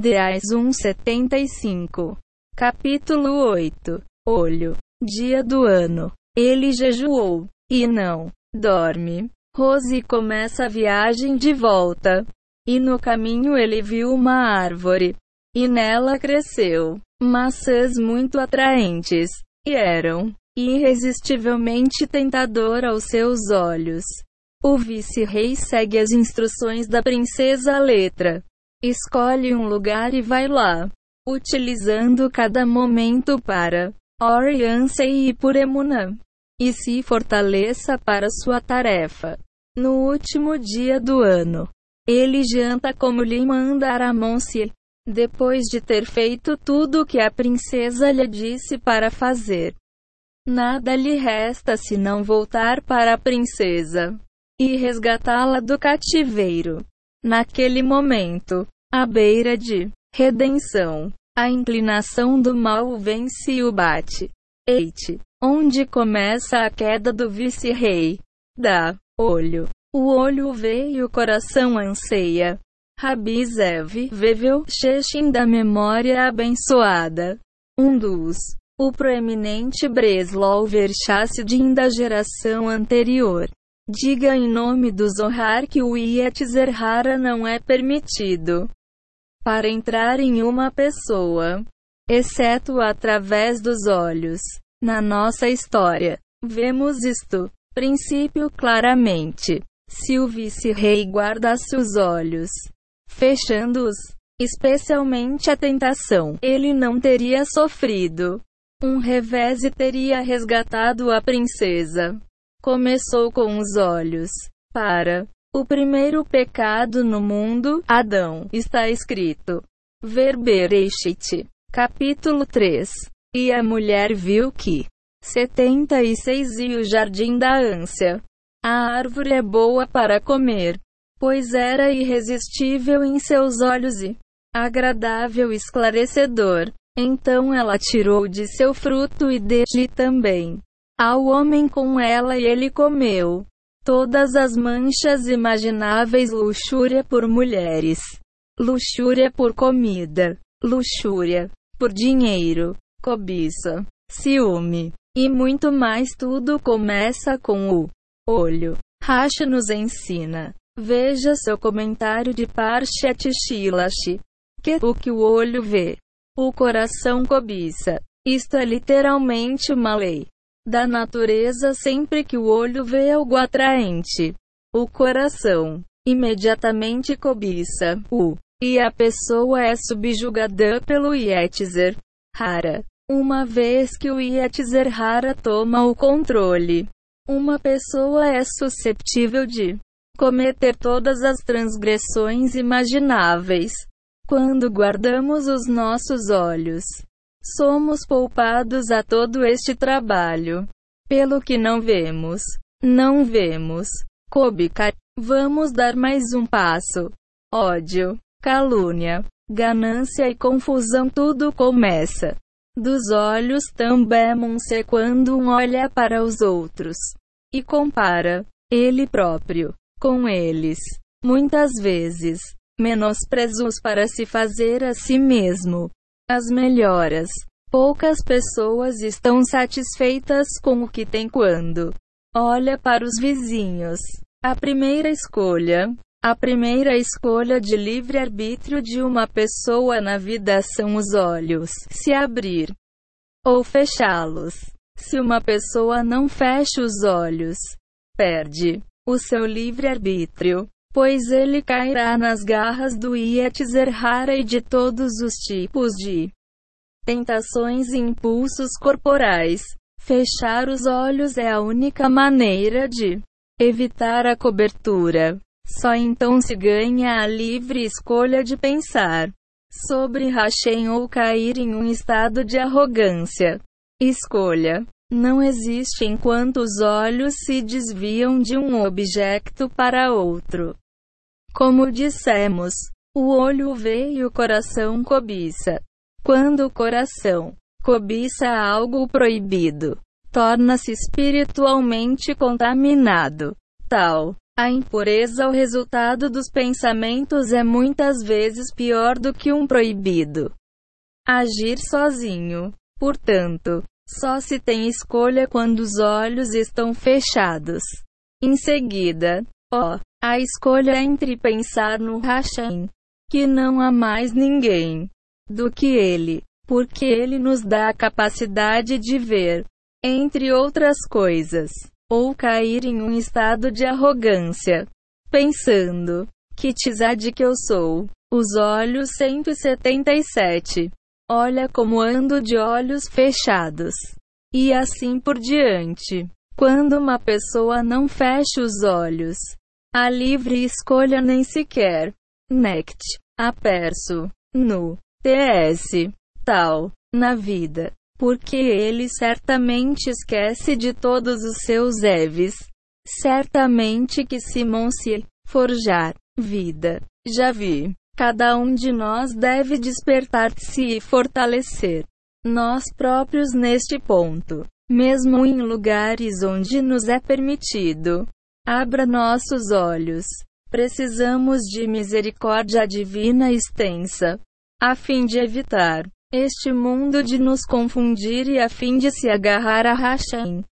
Deais 1:75. Capítulo 8. Olho. Dia do ano. Ele jejuou e não dorme. Rose começa a viagem de volta. E no caminho ele viu uma árvore. E nela cresceu maçãs muito atraentes. E eram irresistivelmente tentador aos seus olhos. O vice-rei segue as instruções da princesa Letra. Escolhe um lugar e vai lá, utilizando cada momento para oriança e por. E se fortaleça para sua tarefa. No último dia do ano, ele janta como lhe manda Aramonce, depois de ter feito tudo o que a princesa lhe disse para fazer. Nada lhe resta senão voltar para a princesa e resgatá-la do cativeiro. Naquele momento, à beira de redenção, a inclinação do mal vence e o bate. Eite, onde começa a queda do vice-rei. Da olho. O olho vê e o coração anseia. Rabi Zev, Vevel, Shechin da memória abençoada. Um dos. O proeminente Breslov Verchassidin da geração anterior. Diga em nome do Zohar que o Yetzerhara não é permitido para entrar em uma pessoa, exceto através dos olhos. Na nossa história, vemos isto princípio claramente. Se o vice-rei guardasse os olhos, fechando-os, especialmente a tentação, ele não teria sofrido um revés e teria resgatado a princesa. Começou com os olhos. Para o primeiro pecado no mundo, Adão, está escrito. Verbereshit. Capítulo 3. E a mulher viu que 76 e o jardim da ânsia. A árvore é boa para comer, pois era irresistível em seus olhos e agradável esclarecedor. Então ela tirou de seu fruto e dele também ao homem com ela e ele comeu. Todas as manchas imagináveis luxúria por mulheres, luxúria por comida, luxúria por dinheiro, cobiça, ciúme e muito mais tudo começa com o olho. Racha nos ensina. Veja seu comentário de Parshat Shilash. Que o que o olho vê, o coração cobiça. Isto é literalmente uma lei da natureza sempre que o olho vê algo atraente. O coração imediatamente cobiça o e a pessoa é subjugada pelo Yetzer Hara. Uma vez que o Yetzer Hara toma o controle, uma pessoa é susceptível de cometer todas as transgressões imagináveis. Quando guardamos os nossos olhos Somos poupados a todo este trabalho. Pelo que não vemos. Não vemos. Kobica. Vamos dar mais um passo. Ódio, calúnia, ganância e confusão tudo começa. Dos olhos também-se quando um olha para os outros e compara ele próprio com eles. Muitas vezes, menosprezos para se fazer a si mesmo as melhoras. Poucas pessoas estão satisfeitas com o que têm quando olha para os vizinhos. A primeira escolha, a primeira escolha de livre-arbítrio de uma pessoa na vida são os olhos, se abrir ou fechá-los. Se uma pessoa não fecha os olhos, perde o seu livre-arbítrio pois ele cairá nas garras do Yetzerhara e de todos os tipos de tentações e impulsos corporais. Fechar os olhos é a única maneira de evitar a cobertura. Só então se ganha a livre escolha de pensar sobre Hashem ou cair em um estado de arrogância. Escolha não existe enquanto os olhos se desviam de um objeto para outro. Como dissemos, o olho vê e o coração cobiça. Quando o coração cobiça algo proibido, torna-se espiritualmente contaminado. Tal A impureza o resultado dos pensamentos é muitas vezes pior do que um proibido. Agir sozinho. Portanto, só se tem escolha quando os olhos estão fechados. Em seguida, ó, oh, a escolha é entre pensar no Hashem, que não há mais ninguém do que ele, porque ele nos dá a capacidade de ver, entre outras coisas, ou cair em um estado de arrogância, pensando que tizade que eu sou. Os olhos 177. Olha como ando de olhos fechados. E assim por diante. Quando uma pessoa não fecha os olhos, a livre escolha nem sequer. Nect. Aperso. No. TS. Tal. Na vida. Porque ele certamente esquece de todos os seus Eves. Certamente que Simon se forjar. Vida. Já vi. Cada um de nós deve despertar-se e fortalecer nós próprios neste ponto, mesmo em lugares onde nos é permitido. Abra nossos olhos. Precisamos de misericórdia divina extensa, a fim de evitar este mundo de nos confundir e a fim de se agarrar a Hashem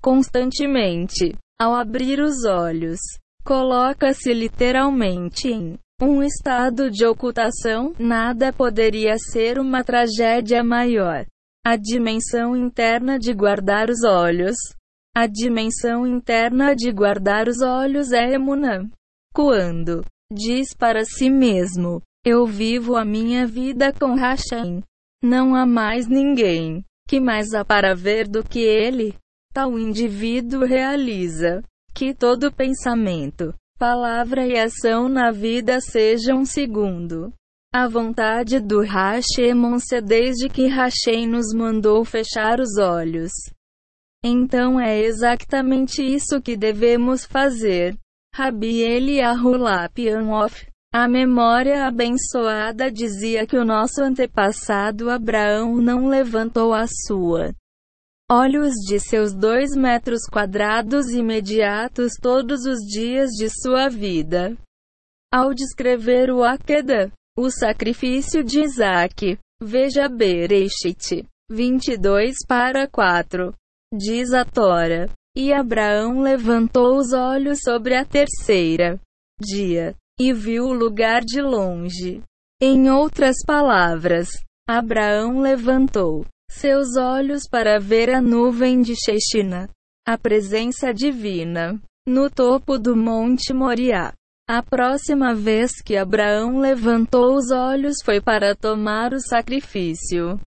constantemente. Ao abrir os olhos, coloca-se literalmente em um estado de ocultação, nada poderia ser uma tragédia maior. A dimensão interna de guardar os olhos. A dimensão interna de guardar os olhos é Emunã. Quando diz para si mesmo: Eu vivo a minha vida com Hashem. Não há mais ninguém que mais há para ver do que ele. Tal indivíduo realiza que todo pensamento, palavra e ação na vida sejam segundo a vontade do Hashemonse desde que Hashem nos mandou fechar os olhos. Então é exatamente isso que devemos fazer. Rabi Eliahulapianof, a memória abençoada dizia que o nosso antepassado Abraão não levantou a sua olhos de seus dois metros quadrados imediatos todos os dias de sua vida. Ao descrever o Akedah, o sacrifício de Isaac, veja Bereshit 22 para 4. Diz a Tora. E Abraão levantou os olhos sobre a terceira dia e viu o lugar de longe. Em outras palavras, Abraão levantou seus olhos para ver a nuvem de Shechina, a presença divina, no topo do Monte Moriá. A próxima vez que Abraão levantou os olhos foi para tomar o sacrifício.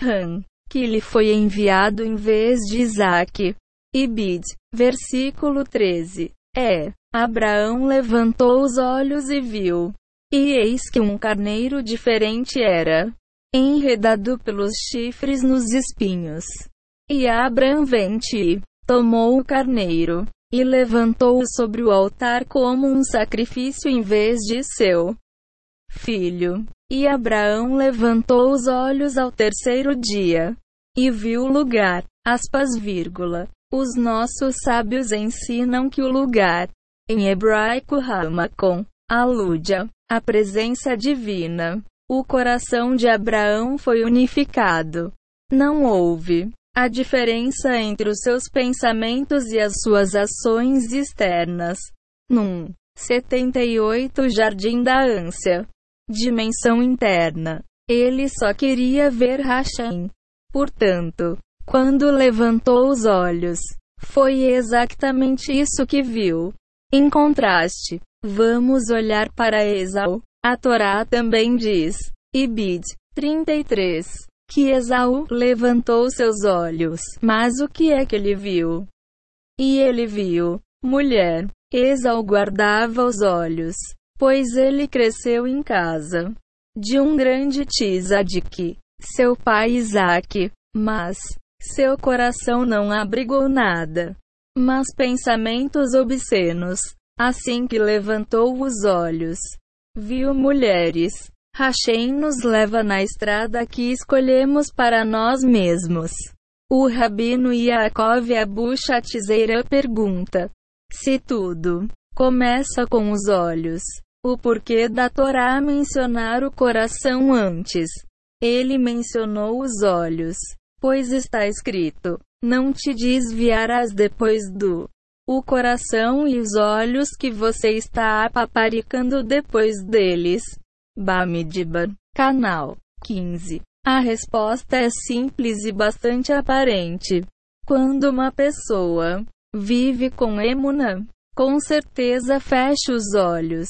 Han, que lhe foi enviado em vez de Isaac. Ibid, versículo 13. É, Abraão levantou os olhos e viu. E eis que um carneiro diferente era enredado pelos chifres nos espinhos. E Abraão vente tomou o carneiro e levantou-o sobre o altar como um sacrifício em vez de seu filho. E Abraão levantou os olhos ao terceiro dia e viu o lugar. Aspas, vírgula. Os nossos sábios ensinam que o lugar, em hebraico Ramakon, alude à presença divina. O coração de Abraão foi unificado. Não houve a diferença entre os seus pensamentos e as suas ações externas. Num 78 Jardim da Ânsia. Dimensão interna. Ele só queria ver Hashem. Portanto, quando levantou os olhos, foi exatamente isso que viu. Em contraste, vamos olhar para Esau. A Torá também diz, Ibid 33, que Esaú levantou seus olhos, mas o que é que ele viu? E ele viu, mulher, Esaú guardava os olhos, pois ele cresceu em casa de um grande Tisadik, seu pai Isaac, mas seu coração não abrigou nada, mas pensamentos obscenos. Assim que levantou os olhos, Viu mulheres. Hashem nos leva na estrada que escolhemos para nós mesmos. O rabino Yaakov Abu Shatzeira pergunta: Se tudo começa com os olhos, o porquê da Torá mencionar o coração antes? Ele mencionou os olhos, pois está escrito: Não te desviarás depois do o coração e os olhos que você está paparicando depois deles. Bamidbar, canal 15. A resposta é simples e bastante aparente. Quando uma pessoa vive com emuna, com certeza fecha os olhos.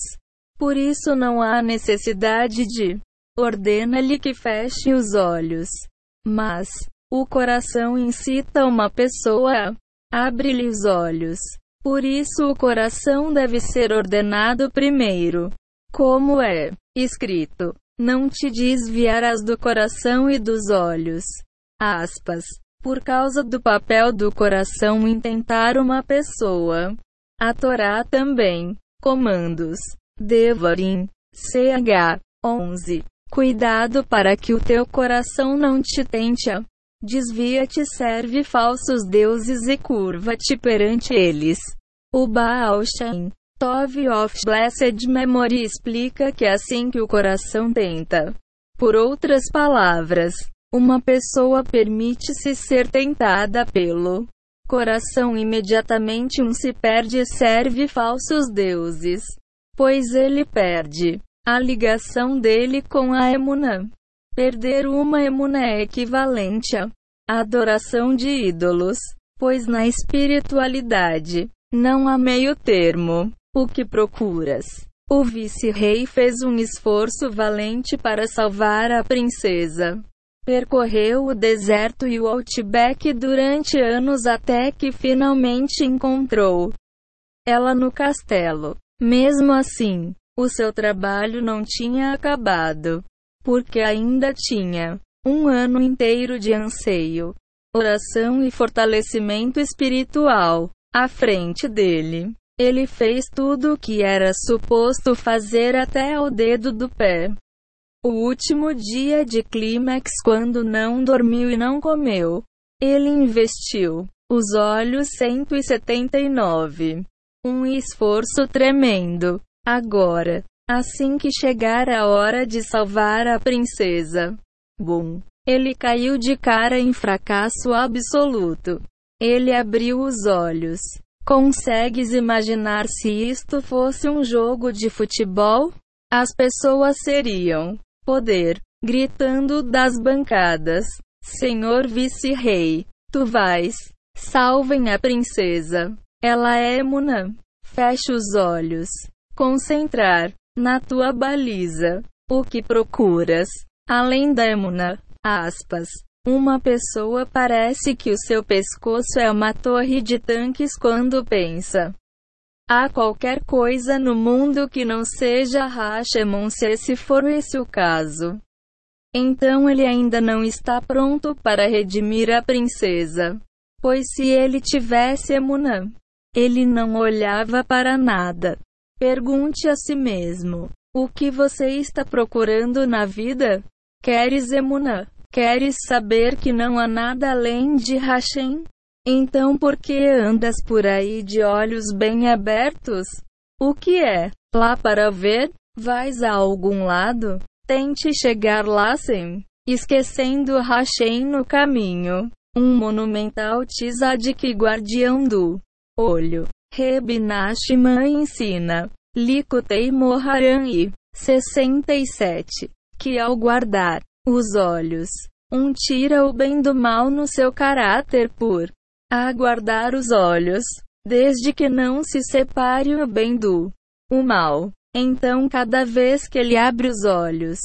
Por isso não há necessidade de ordena-lhe que feche os olhos. Mas o coração incita uma pessoa a abre-lhe os olhos. Por isso o coração deve ser ordenado primeiro. Como é escrito: Não te desviarás do coração e dos olhos. Aspas. Por causa do papel do coração em tentar uma pessoa. A Torá também. Comandos. Devarim. CH. 11. Cuidado para que o teu coração não te tente a Desvia-te, serve falsos deuses e curva-te perante eles. O Baal Shem Tov of Blessed Memory explica que é assim que o coração tenta. Por outras palavras, uma pessoa permite-se ser tentada pelo coração imediatamente um se perde e serve falsos deuses, pois ele perde a ligação dele com a emunã. Perder uma emuna é equivalente à adoração de ídolos, pois na espiritualidade não há meio termo. O que procuras? O vice-rei fez um esforço valente para salvar a princesa. Percorreu o deserto e o outback durante anos até que finalmente encontrou ela no castelo. Mesmo assim, o seu trabalho não tinha acabado porque ainda tinha um ano inteiro de anseio, oração e fortalecimento espiritual à frente dele. Ele fez tudo o que era suposto fazer até ao dedo do pé. O último dia de clímax, quando não dormiu e não comeu, ele investiu os olhos 179. Um esforço tremendo. Agora, Assim que chegar a hora de salvar a princesa. Bum! Ele caiu de cara em fracasso absoluto. Ele abriu os olhos. Consegues imaginar se isto fosse um jogo de futebol? As pessoas seriam poder, gritando das bancadas: Senhor vice-rei, tu vais, salvem a princesa. Ela é Muna. Feche os olhos. Concentrar na tua baliza. O que procuras? Além da emuna, aspas. Uma pessoa parece que o seu pescoço é uma torre de tanques quando pensa. Há qualquer coisa no mundo que não seja Hashemon se for esse o caso. Então ele ainda não está pronto para redimir a princesa. Pois se ele tivesse Emunã, ele não olhava para nada. Pergunte a si mesmo: o que você está procurando na vida? Queres emuná? Queres saber que não há nada além de Hashem? Então por que andas por aí de olhos bem abertos? O que é? Lá para ver? Vais a algum lado? Tente chegar lá sem esquecendo Hashem no caminho. Um monumental tzadik guardião do olho. Reb ensina, Likutei Moharan e 67, que ao guardar os olhos, um tira o bem do mal no seu caráter por aguardar os olhos, desde que não se separe o bem do o mal. Então, cada vez que ele abre os olhos,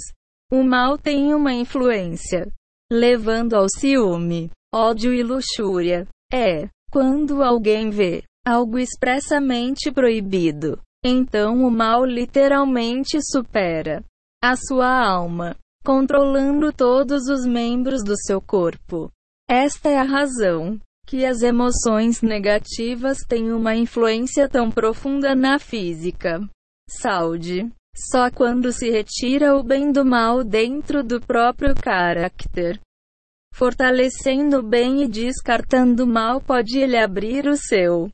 o mal tem uma influência, levando ao ciúme, ódio e luxúria. É, quando alguém vê algo expressamente proibido. Então o mal literalmente supera a sua alma, controlando todos os membros do seu corpo. Esta é a razão que as emoções negativas têm uma influência tão profunda na física. Saúde. Só quando se retira o bem do mal dentro do próprio caráter, fortalecendo o bem e descartando o mal, pode ele abrir o seu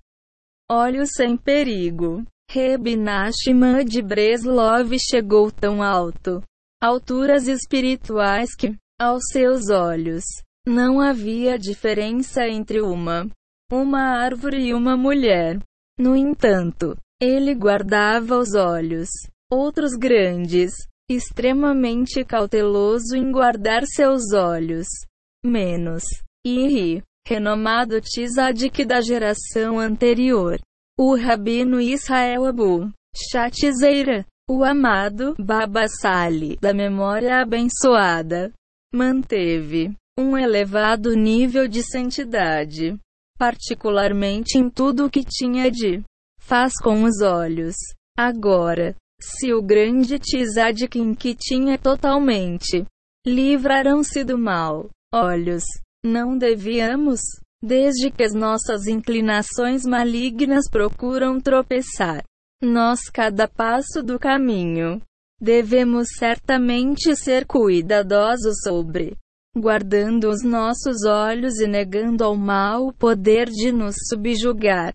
olhos sem perigo. Reb Nachman de Breslov chegou tão alto, alturas espirituais que, aos seus olhos, não havia diferença entre uma, uma árvore e uma mulher. No entanto, ele guardava os olhos, outros grandes, extremamente cauteloso em guardar seus olhos. Menos. Iri, renomado tzadik da geração anterior. O rabino Israel Abu Shatzeira, o amado Baba Sali da memória abençoada, manteve um elevado nível de santidade, particularmente em tudo o que tinha de faz com os olhos. Agora, se o grande Tzadkin que tinha totalmente livraram-se do mal, olhos, não devíamos, desde que as nossas inclinações malignas procuram tropeçar, nós cada passo do caminho, devemos certamente ser cuidadosos sobre guardando os nossos olhos e negando ao mal o poder de nos subjugar.